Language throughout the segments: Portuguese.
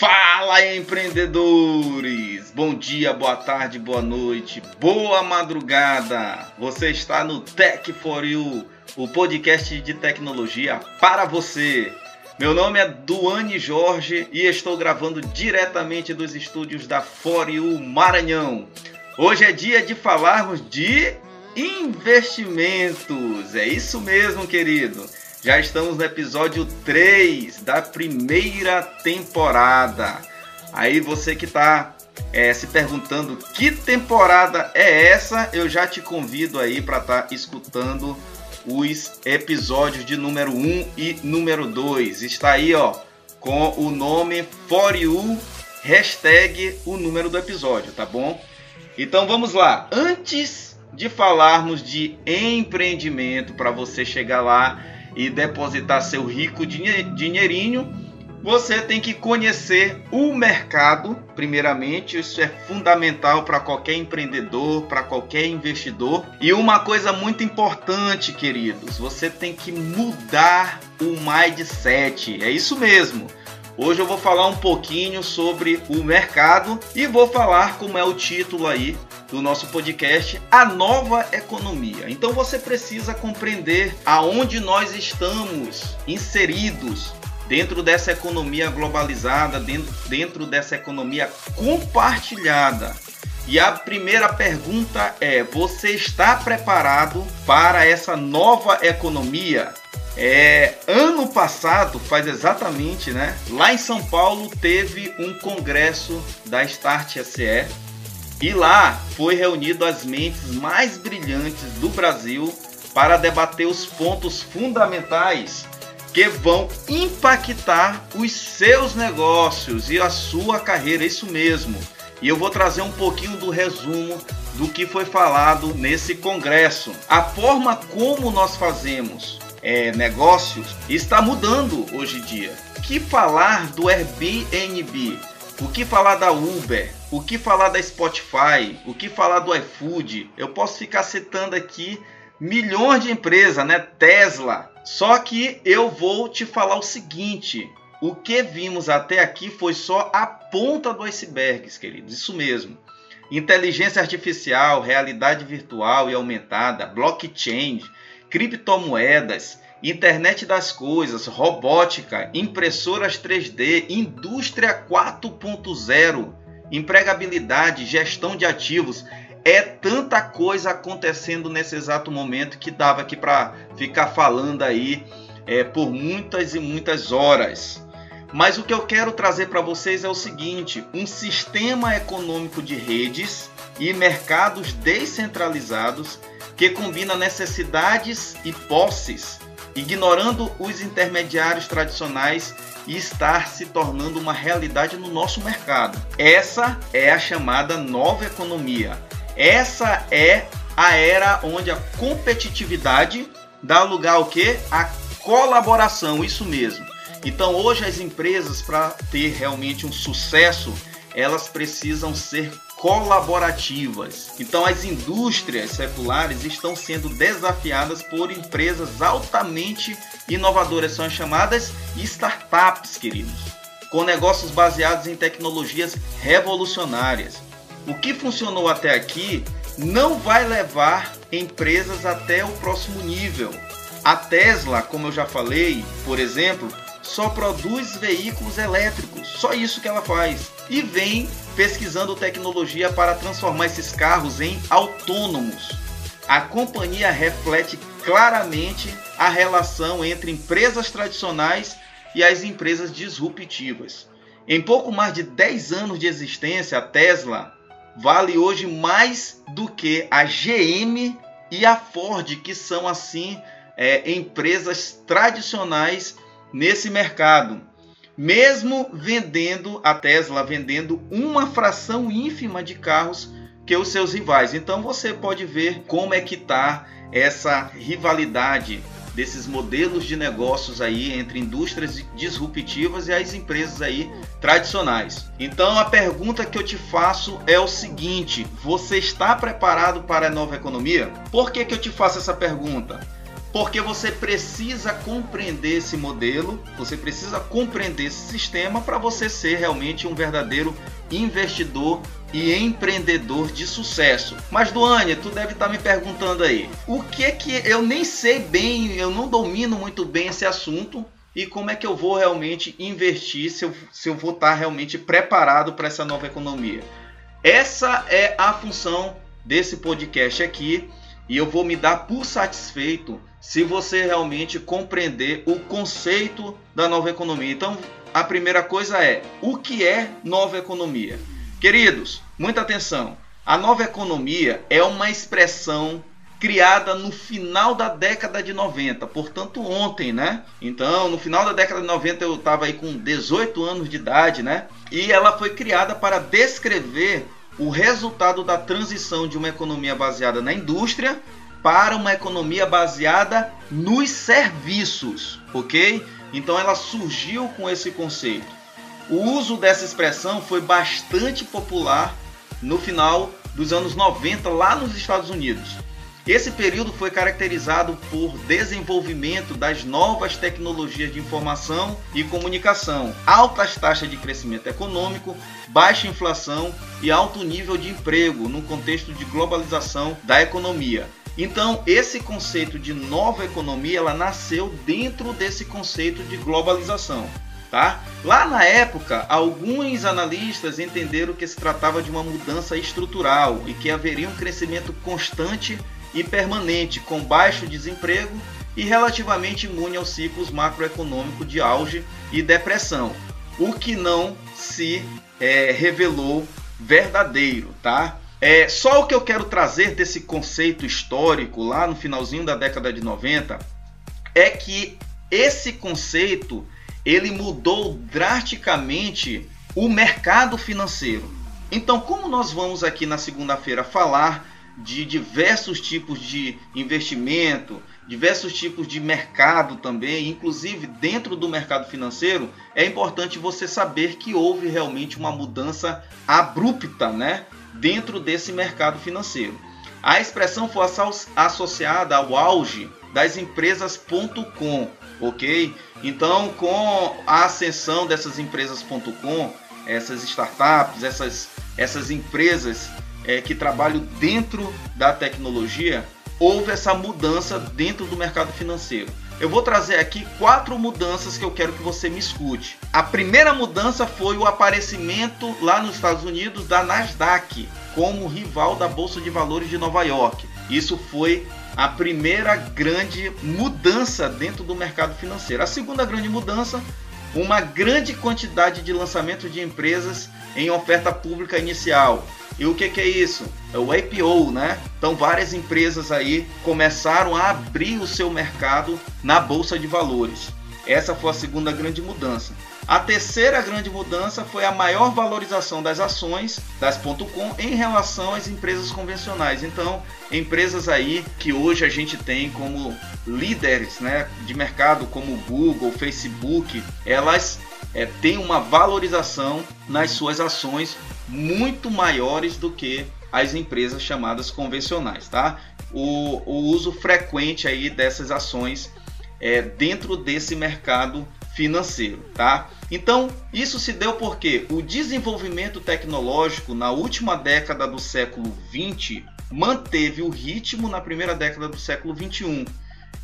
Fala empreendedores! Bom dia, boa tarde, boa noite, boa madrugada! Você está no Tech for You, o podcast de tecnologia para você. Meu nome é Duane Jorge e estou gravando diretamente dos estúdios da For You Maranhão. Hoje é dia de falarmos de investimentos. É isso mesmo, querido. Já estamos no episódio 3 da primeira temporada. Aí você que está é, se perguntando que temporada é essa, eu já te convido aí para estar tá escutando os episódios de número 1 e número 2. Está aí, ó, com o nome For You, hashtag o número do episódio, tá bom? Então vamos lá. Antes de falarmos de empreendimento para você chegar lá e depositar seu rico dinheirinho, você tem que conhecer o mercado, primeiramente, isso é fundamental para qualquer empreendedor, para qualquer investidor. E uma coisa muito importante, queridos, você tem que mudar o mindset. É isso mesmo. Hoje eu vou falar um pouquinho sobre o mercado e vou falar como é o título aí do nosso podcast, a nova economia. Então você precisa compreender aonde nós estamos inseridos dentro dessa economia globalizada, dentro, dentro dessa economia compartilhada. E a primeira pergunta é: você está preparado para essa nova economia? É, ano passado, faz exatamente, né? Lá em São Paulo teve um congresso da Start SE e lá foi reunido as mentes mais brilhantes do Brasil para debater os pontos fundamentais que vão impactar os seus negócios e a sua carreira, isso mesmo. E eu vou trazer um pouquinho do resumo do que foi falado nesse congresso. A forma como nós fazemos é, negócios está mudando hoje em dia. Que falar do Airbnb? O que falar da Uber? O que falar da Spotify? O que falar do iFood? Eu posso ficar citando aqui milhões de empresas, né? Tesla. Só que eu vou te falar o seguinte: o que vimos até aqui foi só a ponta do iceberg, queridos. Isso mesmo. Inteligência artificial, realidade virtual e aumentada, blockchain, criptomoedas, internet das coisas, robótica, impressoras 3D, indústria 4.0, empregabilidade, gestão de ativos. É tanta coisa acontecendo nesse exato momento que dava aqui para ficar falando aí é, por muitas e muitas horas. Mas o que eu quero trazer para vocês é o seguinte: um sistema econômico de redes e mercados descentralizados que combina necessidades e posses ignorando os intermediários tradicionais e estar se tornando uma realidade no nosso mercado. Essa é a chamada nova economia. Essa é a era onde a competitividade dá lugar ao que? A colaboração, isso mesmo. Então hoje as empresas para ter realmente um sucesso, elas precisam ser colaborativas. Então, as indústrias seculares estão sendo desafiadas por empresas altamente inovadoras, são chamadas startups, queridos, com negócios baseados em tecnologias revolucionárias. O que funcionou até aqui não vai levar empresas até o próximo nível. A Tesla, como eu já falei, por exemplo, só produz veículos elétricos, só isso que ela faz. E vem pesquisando tecnologia para transformar esses carros em autônomos. A companhia reflete claramente a relação entre empresas tradicionais e as empresas disruptivas. Em pouco mais de 10 anos de existência, a Tesla vale hoje mais do que a GM e a Ford, que são assim é, empresas tradicionais nesse mercado, mesmo vendendo a Tesla vendendo uma fração ínfima de carros que os seus rivais. Então você pode ver como é que está essa rivalidade desses modelos de negócios aí entre indústrias disruptivas e as empresas aí tradicionais. Então a pergunta que eu te faço é o seguinte: você está preparado para a nova economia? Por que, que eu te faço essa pergunta? Porque você precisa compreender esse modelo, você precisa compreender esse sistema para você ser realmente um verdadeiro investidor e empreendedor de sucesso. Mas Duane, tu deve estar tá me perguntando aí, o que é que eu nem sei bem, eu não domino muito bem esse assunto e como é que eu vou realmente investir se eu, se eu vou estar tá realmente preparado para essa nova economia. Essa é a função desse podcast aqui e eu vou me dar por satisfeito se você realmente compreender o conceito da nova economia. Então, a primeira coisa é: o que é nova economia? Queridos, muita atenção. A nova economia é uma expressão criada no final da década de 90, portanto ontem, né? Então, no final da década de 90 eu estava aí com 18 anos de idade, né? E ela foi criada para descrever o resultado da transição de uma economia baseada na indústria para uma economia baseada nos serviços, ok? Então ela surgiu com esse conceito. O uso dessa expressão foi bastante popular no final dos anos 90 lá nos Estados Unidos. Esse período foi caracterizado por desenvolvimento das novas tecnologias de informação e comunicação, altas taxas de crescimento econômico, baixa inflação e alto nível de emprego no contexto de globalização da economia. Então, esse conceito de nova economia, ela nasceu dentro desse conceito de globalização. Tá? Lá na época, alguns analistas entenderam que se tratava de uma mudança estrutural e que haveria um crescimento constante e permanente, com baixo desemprego e relativamente imune aos ciclos macroeconômicos de auge e depressão, o que não se é, revelou verdadeiro, tá? É, só o que eu quero trazer desse conceito histórico lá no finalzinho da década de 90 é que esse conceito ele mudou drasticamente o mercado financeiro. Então, como nós vamos aqui na segunda-feira falar de diversos tipos de investimento, diversos tipos de mercado também, inclusive dentro do mercado financeiro, é importante você saber que houve realmente uma mudança abrupta, né, dentro desse mercado financeiro. A expressão foi associada ao auge das empresas.com, ok? Então, com a ascensão dessas empresas.com, essas startups, essas, essas empresas é, que trabalham dentro da tecnologia, houve essa mudança dentro do mercado financeiro. Eu vou trazer aqui quatro mudanças que eu quero que você me escute. A primeira mudança foi o aparecimento lá nos Estados Unidos da Nasdaq como rival da Bolsa de Valores de Nova York. Isso foi a primeira grande mudança dentro do mercado financeiro. A segunda grande mudança, uma grande quantidade de lançamento de empresas em oferta pública inicial. E o que, que, é isso? É o IPO, né? Então várias empresas aí começaram a abrir o seu mercado na bolsa de valores. Essa foi a segunda grande mudança. A terceira grande mudança foi a maior valorização das ações das .com em relação às empresas convencionais. Então, empresas aí que hoje a gente tem como líderes né, de mercado, como Google, Facebook, elas é, têm uma valorização nas suas ações muito maiores do que as empresas chamadas convencionais, tá? O, o uso frequente aí dessas ações é, dentro desse mercado financeiro, tá? Então, isso se deu porque o desenvolvimento tecnológico na última década do século 20 manteve o ritmo na primeira década do século 21,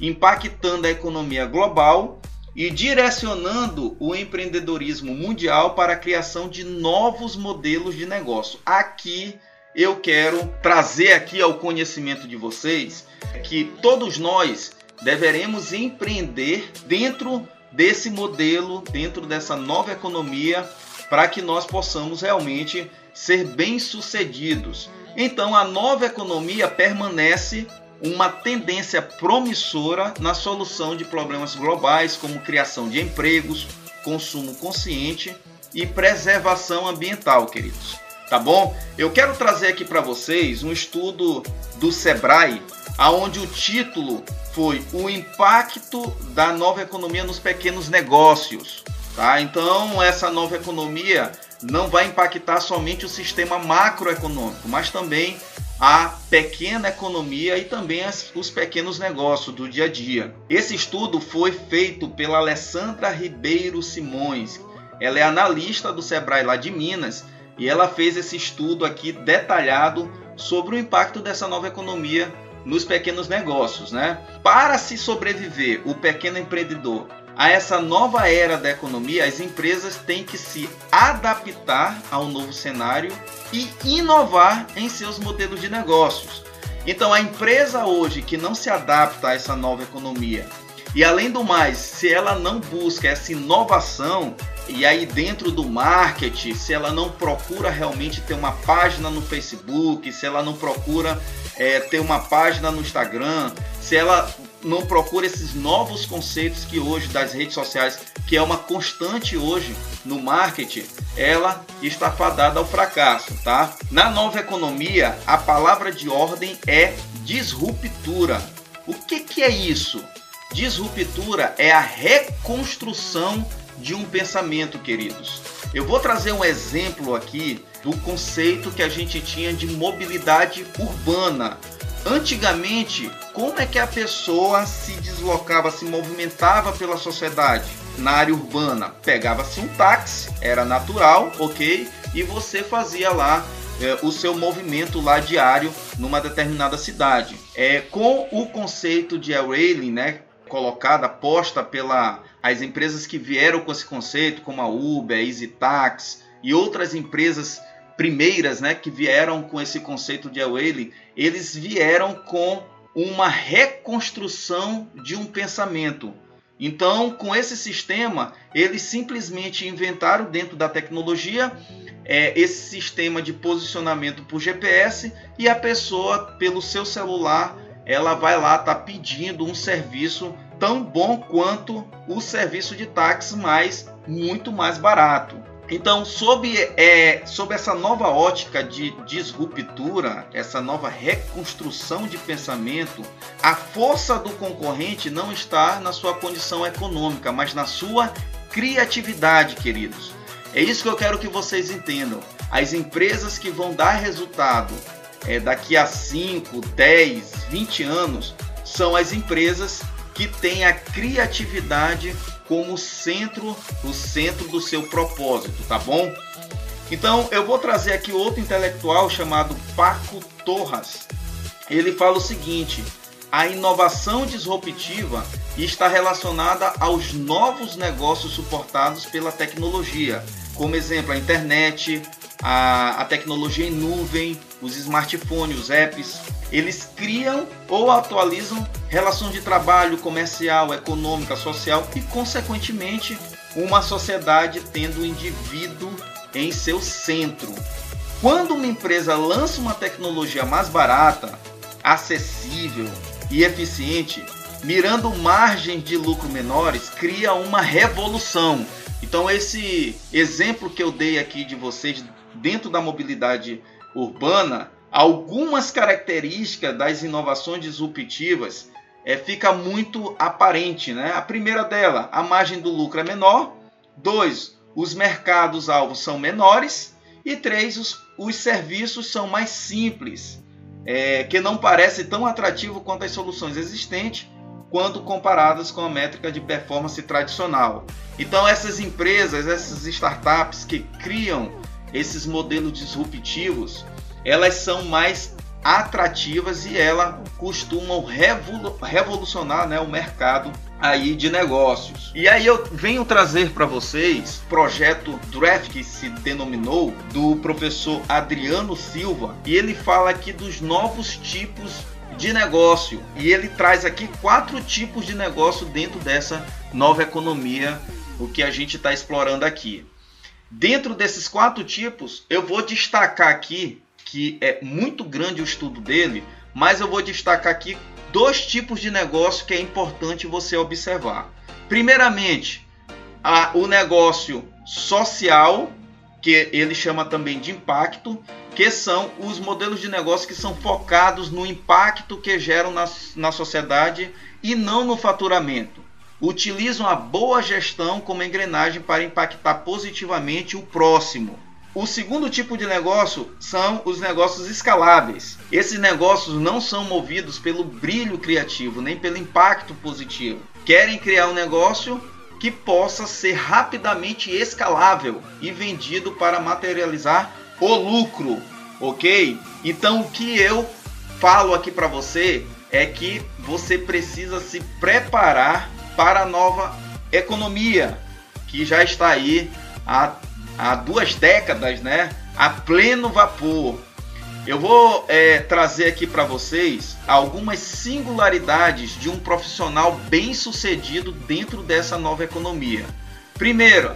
impactando a economia global e direcionando o empreendedorismo mundial para a criação de novos modelos de negócio. Aqui eu quero trazer aqui ao conhecimento de vocês que todos nós deveremos empreender dentro desse modelo, dentro dessa nova economia, para que nós possamos realmente ser bem-sucedidos. Então, a nova economia permanece uma tendência promissora na solução de problemas globais, como criação de empregos, consumo consciente e preservação ambiental, queridos. Tá bom? Eu quero trazer aqui para vocês um estudo do Sebrae, aonde o título foi o impacto da nova economia nos pequenos negócios. Tá? Então, essa nova economia não vai impactar somente o sistema macroeconômico, mas também a pequena economia e também as, os pequenos negócios do dia a dia. Esse estudo foi feito pela Alessandra Ribeiro Simões. Ela é analista do Sebrae lá de Minas e ela fez esse estudo aqui detalhado sobre o impacto dessa nova economia nos pequenos negócios, né? Para se sobreviver, o pequeno empreendedor a essa nova era da economia, as empresas têm que se adaptar ao novo cenário e inovar em seus modelos de negócios. Então, a empresa hoje que não se adapta a essa nova economia e, além do mais, se ela não busca essa inovação, e aí dentro do marketing, se ela não procura realmente ter uma página no Facebook, se ela não procura é, ter uma página no Instagram, se ela não procura esses novos conceitos que hoje das redes sociais, que é uma constante hoje no marketing, ela está fadada ao fracasso, tá? Na nova economia, a palavra de ordem é disruptura. O que, que é isso? Disruptura é a reconstrução de um pensamento, queridos. Eu vou trazer um exemplo aqui do conceito que a gente tinha de mobilidade urbana. Antigamente, como é que a pessoa se deslocava, se movimentava pela sociedade na área urbana? Pegava-se um táxi, era natural, ok? E você fazia lá é, o seu movimento lá diário numa determinada cidade. É, com o conceito de railing, né, colocada, posta pela as empresas que vieram com esse conceito, como a Uber, a EasyTax e outras empresas primeiras, né, que vieram com esse conceito de railing, eles vieram com uma reconstrução de um pensamento. Então, com esse sistema, eles simplesmente inventaram dentro da tecnologia é, esse sistema de posicionamento por GPS e a pessoa, pelo seu celular, ela vai lá tá pedindo um serviço tão bom quanto o serviço de táxi, mas muito mais barato. Então, sob, é, sob essa nova ótica de disruptura, essa nova reconstrução de pensamento, a força do concorrente não está na sua condição econômica, mas na sua criatividade, queridos. É isso que eu quero que vocês entendam. As empresas que vão dar resultado é, daqui a 5, 10, 20 anos são as empresas que têm a criatividade como centro, o centro do seu propósito, tá bom? Então eu vou trazer aqui outro intelectual chamado Paco Torras. Ele fala o seguinte: a inovação disruptiva está relacionada aos novos negócios suportados pela tecnologia, como exemplo a internet, a, a tecnologia em nuvem, os smartphones, os apps, eles criam ou atualizam relações de trabalho comercial, econômica, social e, consequentemente, uma sociedade tendo o indivíduo em seu centro. Quando uma empresa lança uma tecnologia mais barata, acessível e eficiente, mirando margens de lucro menores, cria uma revolução. Então esse exemplo que eu dei aqui de vocês dentro da mobilidade urbana, algumas características das inovações disruptivas é, fica muito aparente. Né? A primeira dela, a margem do lucro é menor. Dois, os mercados alvos são menores. E três, os, os serviços são mais simples, é, que não parece tão atrativo quanto as soluções existentes quando comparadas com a métrica de performance tradicional. Então essas empresas, essas startups que criam esses modelos disruptivos, elas são mais atrativas e elas costumam revolucionar né, o mercado aí de negócios. E aí eu venho trazer para vocês projeto Draft que se denominou do professor Adriano Silva e ele fala aqui dos novos tipos de negócio e ele traz aqui quatro tipos de negócio dentro dessa nova economia o que a gente está explorando aqui. Dentro desses quatro tipos, eu vou destacar aqui que é muito grande o estudo dele, mas eu vou destacar aqui dois tipos de negócio que é importante você observar. Primeiramente, a, o negócio social, que ele chama também de impacto, que são os modelos de negócio que são focados no impacto que geram na, na sociedade e não no faturamento utilizam a boa gestão como engrenagem para impactar positivamente o próximo. o segundo tipo de negócio são os negócios escaláveis. Esses negócios não são movidos pelo brilho criativo, nem pelo impacto positivo. Querem criar um negócio que possa ser rapidamente escalável e vendido para materializar o lucro, ok? Então o que eu falo aqui para você é que você precisa se preparar para a nova economia que já está aí há, há duas décadas, né? A pleno vapor. Eu vou é, trazer aqui para vocês algumas singularidades de um profissional bem sucedido dentro dessa nova economia. Primeiro,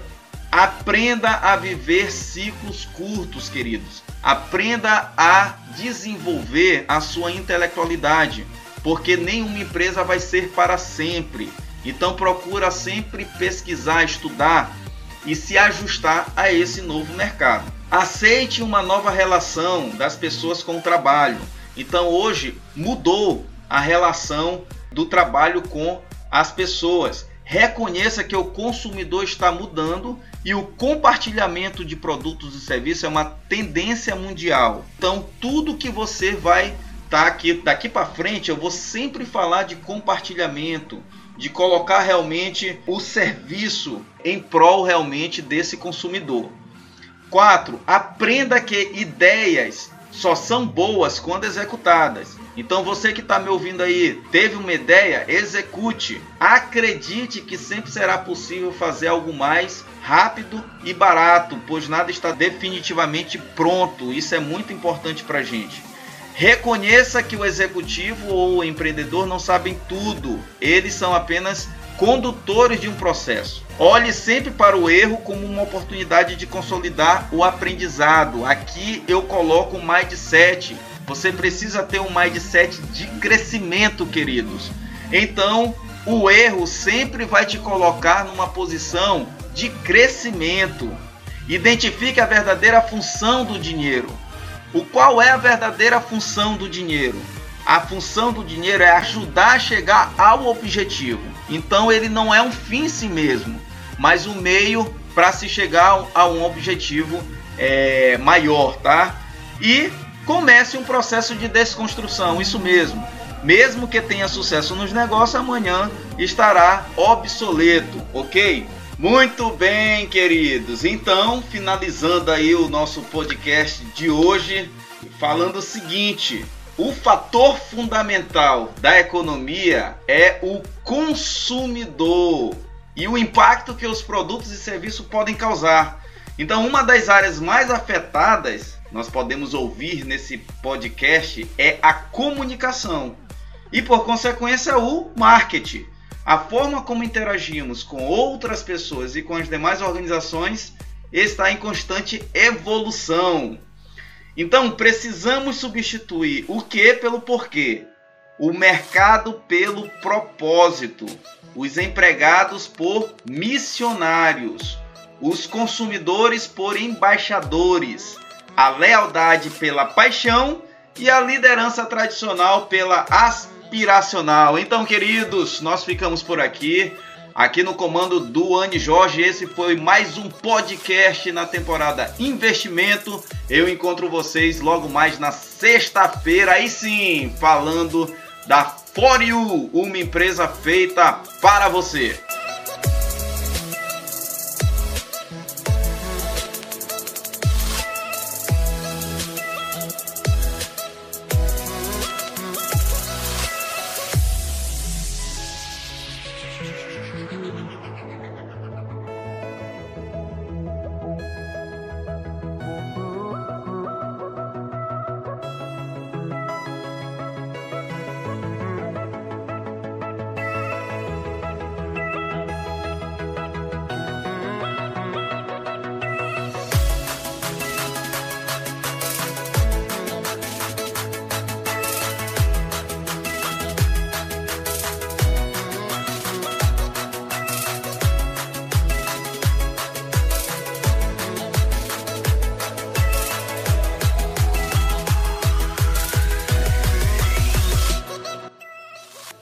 aprenda a viver ciclos curtos, queridos. Aprenda a desenvolver a sua intelectualidade, porque nenhuma empresa vai ser para sempre. Então procura sempre pesquisar, estudar e se ajustar a esse novo mercado. Aceite uma nova relação das pessoas com o trabalho. Então hoje mudou a relação do trabalho com as pessoas. Reconheça que o consumidor está mudando e o compartilhamento de produtos e serviços é uma tendência mundial. Então tudo que você vai estar tá aqui daqui para frente, eu vou sempre falar de compartilhamento, de colocar realmente o serviço em prol realmente desse consumidor. 4. Aprenda que ideias só são boas quando executadas. Então você que está me ouvindo aí, teve uma ideia, execute. Acredite que sempre será possível fazer algo mais rápido e barato, pois nada está definitivamente pronto. Isso é muito importante para a gente. Reconheça que o executivo ou o empreendedor não sabem tudo, eles são apenas condutores de um processo. Olhe sempre para o erro como uma oportunidade de consolidar o aprendizado. Aqui eu coloco o mindset. Você precisa ter um mindset de crescimento, queridos. Então, o erro sempre vai te colocar numa posição de crescimento. Identifique a verdadeira função do dinheiro. O qual é a verdadeira função do dinheiro? A função do dinheiro é ajudar a chegar ao objetivo. Então ele não é um fim em si mesmo, mas um meio para se chegar a um objetivo é, maior, tá? E comece um processo de desconstrução, isso mesmo. Mesmo que tenha sucesso nos negócios, amanhã estará obsoleto, ok? Muito bem, queridos. Então, finalizando aí o nosso podcast de hoje, falando o seguinte: o fator fundamental da economia é o consumidor e o impacto que os produtos e serviços podem causar. Então, uma das áreas mais afetadas, nós podemos ouvir nesse podcast, é a comunicação e, por consequência, o marketing. A forma como interagimos com outras pessoas e com as demais organizações está em constante evolução. Então, precisamos substituir o que pelo porquê, o mercado pelo propósito, os empregados por missionários, os consumidores por embaixadores, a lealdade pela paixão e a liderança tradicional pela aspiração inspiracional. Então, queridos, nós ficamos por aqui. Aqui no comando do Anne Jorge, esse foi mais um podcast na temporada Investimento. Eu encontro vocês logo mais na sexta-feira, aí sim, falando da For You, uma empresa feita para você.